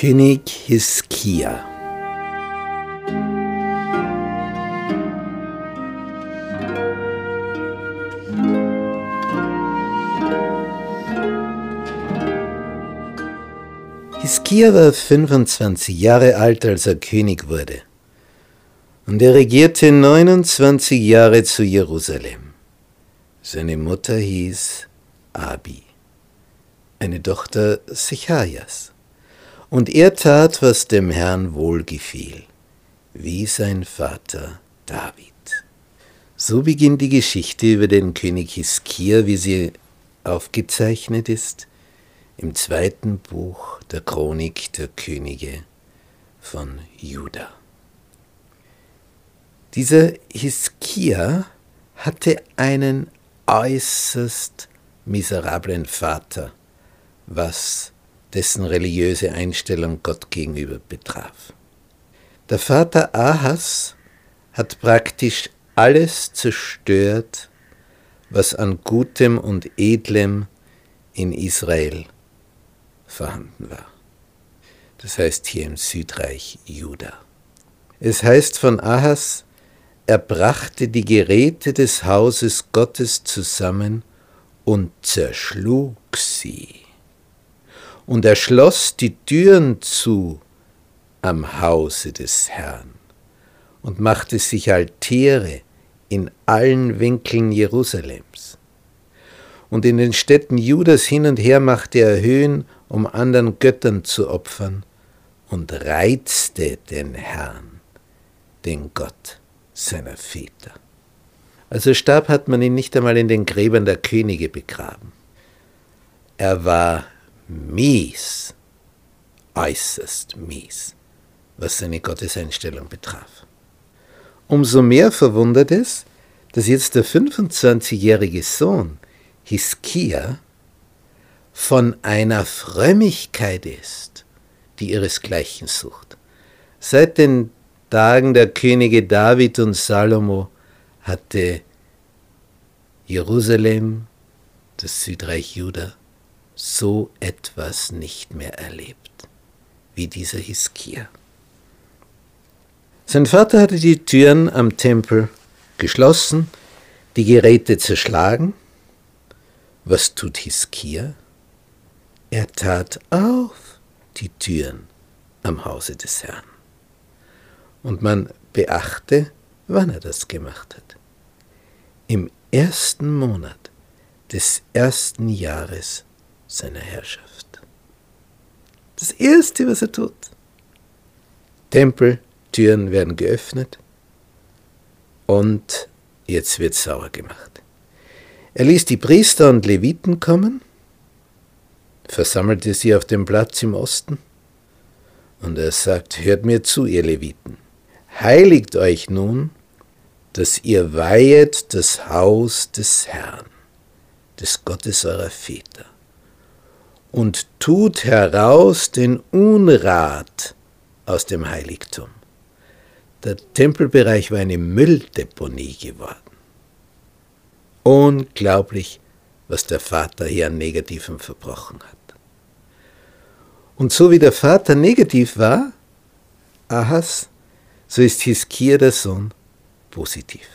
König Hiskia Hiskia war 25 Jahre alt, als er König wurde. Und er regierte 29 Jahre zu Jerusalem. Seine Mutter hieß Abi, eine Tochter Sechajas. Und er tat, was dem Herrn wohlgefiel, wie sein Vater David. So beginnt die Geschichte über den König Hiskia, wie sie aufgezeichnet ist im zweiten Buch der Chronik der Könige von Juda. Dieser Hiskia hatte einen äußerst miserablen Vater, was dessen religiöse Einstellung Gott gegenüber betraf. Der Vater Ahas hat praktisch alles zerstört, was an Gutem und Edlem in Israel vorhanden war. Das heißt hier im Südreich Juda. Es heißt von Ahas, er brachte die Geräte des Hauses Gottes zusammen und zerschlug sie. Und er schloss die Türen zu am Hause des Herrn und machte sich Altäre in allen Winkeln Jerusalems. Und in den Städten Judas hin und her machte er Höhen um anderen Göttern zu opfern, und reizte den Herrn, den Gott seiner Väter. Also starb hat man ihn nicht einmal in den Gräbern der Könige begraben. Er war mies, äußerst mies, was seine Gotteseinstellung betraf. Umso mehr verwundert es, dass jetzt der 25-jährige Sohn Hiskia von einer Frömmigkeit ist, die ihresgleichen sucht. Seit den Tagen der Könige David und Salomo hatte Jerusalem, das Südreich Juda, so etwas nicht mehr erlebt wie dieser Hiskia. Sein Vater hatte die Türen am Tempel geschlossen, die Geräte zerschlagen. Was tut Hiskia? Er tat auf die Türen am Hause des Herrn. Und man beachte, wann er das gemacht hat. Im ersten Monat des ersten Jahres seiner Herrschaft. Das Erste, was er tut. Tempeltüren werden geöffnet und jetzt wird sauer gemacht. Er ließ die Priester und Leviten kommen versammelte sie auf dem Platz im Osten. Und er sagt, hört mir zu, ihr Leviten, heiligt euch nun, dass ihr weihet das Haus des Herrn, des Gottes eurer Väter, und tut heraus den Unrat aus dem Heiligtum. Der Tempelbereich war eine Mülldeponie geworden. Unglaublich, was der Vater hier an Negativem verbrochen hat. Und so wie der Vater negativ war, Ahas, so ist Hiskia der Sohn positiv.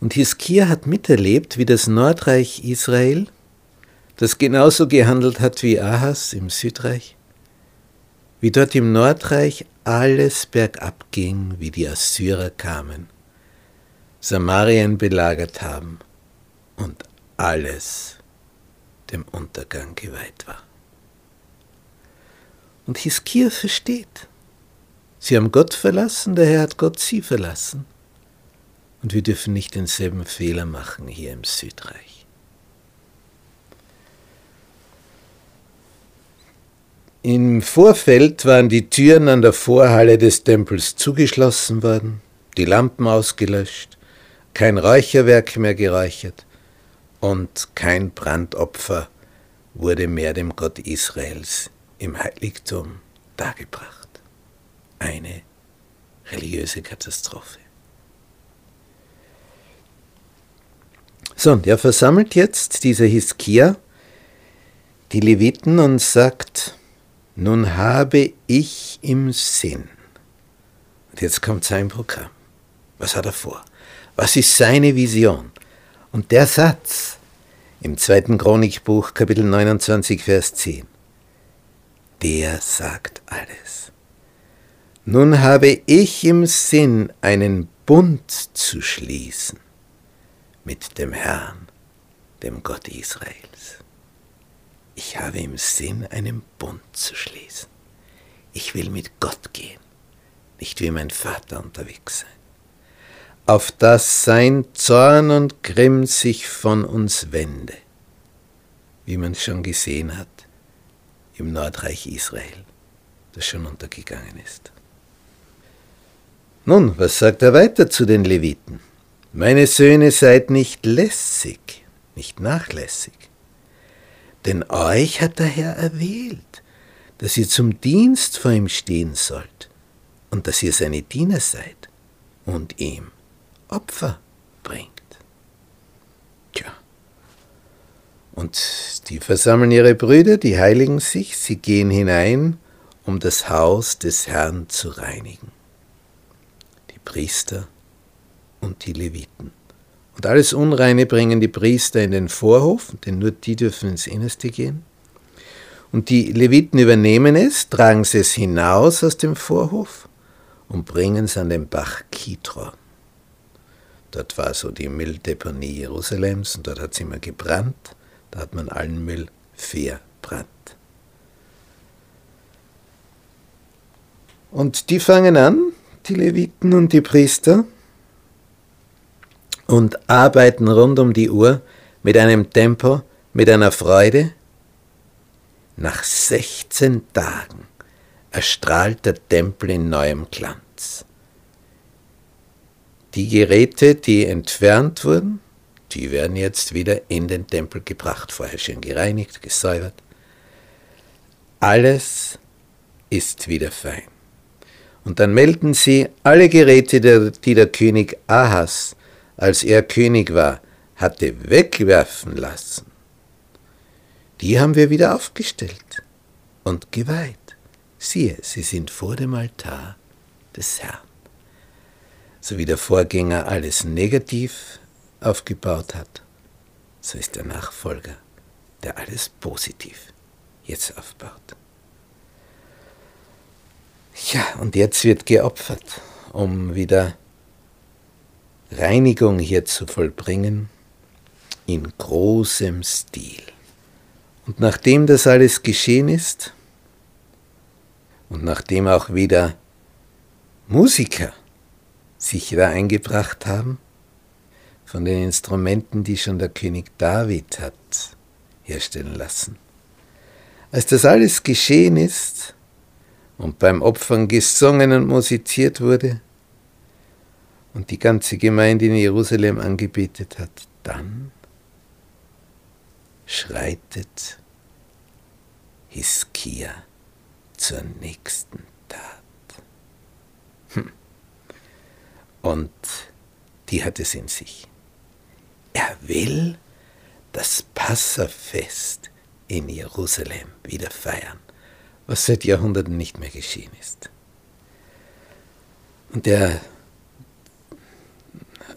Und Hiskia hat miterlebt, wie das Nordreich Israel, das genauso gehandelt hat wie Ahas im Südreich, wie dort im Nordreich alles bergab ging, wie die Assyrer kamen, Samarien belagert haben und alles dem Untergang geweiht war. Und Hiskia versteht. Sie haben Gott verlassen, der Herr hat Gott sie verlassen. Und wir dürfen nicht denselben Fehler machen hier im Südreich. Im Vorfeld waren die Türen an der Vorhalle des Tempels zugeschlossen worden, die Lampen ausgelöscht, kein Räucherwerk mehr geräuchert und kein Brandopfer wurde mehr dem Gott Israels im Heiligtum dargebracht. Eine religiöse Katastrophe. So, und er versammelt jetzt, dieser Hiskia, die Leviten und sagt, nun habe ich im Sinn. Und jetzt kommt sein Programm. Was hat er vor? Was ist seine Vision? Und der Satz im zweiten Chronikbuch, Kapitel 29, Vers 10, der sagt alles. Nun habe ich im Sinn, einen Bund zu schließen mit dem Herrn, dem Gott Israels. Ich habe im Sinn, einen Bund zu schließen. Ich will mit Gott gehen, nicht wie mein Vater unterwegs sein. Auf dass sein Zorn und Grimm sich von uns wende, wie man schon gesehen hat im Nordreich Israel, das schon untergegangen ist. Nun, was sagt er weiter zu den Leviten? Meine Söhne, seid nicht lässig, nicht nachlässig. Denn euch hat der Herr erwählt, dass ihr zum Dienst vor ihm stehen sollt und dass ihr seine Diener seid und ihm Opfer bringt. Tja. Und die versammeln ihre Brüder, die heiligen sich, sie gehen hinein, um das Haus des Herrn zu reinigen. Die Priester und die Leviten. Und alles Unreine bringen die Priester in den Vorhof, denn nur die dürfen ins Innerste gehen. Und die Leviten übernehmen es, tragen es hinaus aus dem Vorhof und bringen es an den Bach Kidron. Dort war so die Mülldeponie Jerusalems und dort hat es immer gebrannt. Da hat man allen Müll verbrannt. Und die fangen an, die Leviten und die Priester, und arbeiten rund um die Uhr mit einem Tempo, mit einer Freude. Nach 16 Tagen erstrahlt der Tempel in neuem Glanz. Die Geräte, die entfernt wurden, die werden jetzt wieder in den Tempel gebracht, vorher schön gereinigt, gesäubert. Alles ist wieder fein. Und dann melden sie alle Geräte, die der König Ahas als er König war, hatte wegwerfen lassen, die haben wir wieder aufgestellt und geweiht. Siehe, sie sind vor dem Altar des Herrn. So wie der Vorgänger alles negativ aufgebaut hat, so ist der Nachfolger, der alles positiv jetzt aufbaut. Ja, und jetzt wird geopfert, um wieder Reinigung hier zu vollbringen in großem Stil. Und nachdem das alles geschehen ist und nachdem auch wieder Musiker sich da eingebracht haben, von den Instrumenten, die schon der König David hat herstellen lassen. Als das alles geschehen ist und beim Opfern gesungen und musiziert wurde, und die ganze Gemeinde in Jerusalem angebetet hat, dann schreitet Hiskia zur nächsten Tat. Hm. Und die hat es in sich. Er will das Passafest in Jerusalem wieder feiern, was seit Jahrhunderten nicht mehr geschehen ist. Und er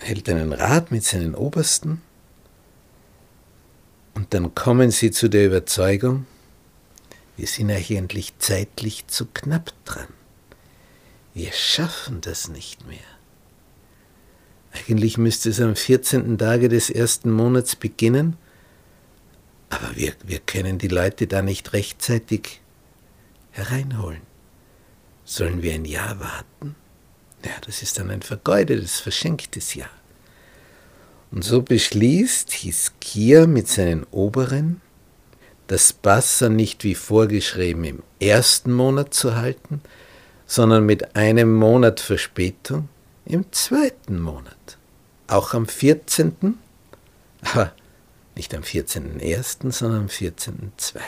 hält einen Rat mit seinen Obersten und dann kommen sie zu der Überzeugung, wir sind eigentlich zeitlich zu knapp dran. Wir schaffen das nicht mehr. Eigentlich müsste es am 14. Tage des ersten Monats beginnen, aber wir, wir können die Leute da nicht rechtzeitig hereinholen. Sollen wir ein Jahr warten? Ja, das ist dann ein vergeudetes, verschenktes Jahr. Und so beschließt Hiskia mit seinen Oberen, das Bassa nicht wie vorgeschrieben im ersten Monat zu halten, sondern mit einem Monat Verspätung im zweiten Monat. Auch am 14., aber nicht am 14.01., sondern am 14.02.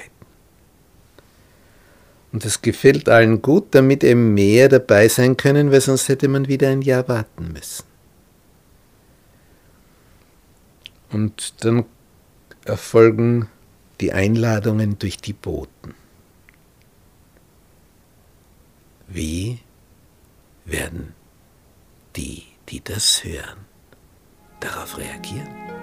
Und das gefällt allen gut, damit eben mehr dabei sein können, weil sonst hätte man wieder ein Jahr warten müssen. Und dann erfolgen die Einladungen durch die Boten. Wie werden die, die das hören, darauf reagieren?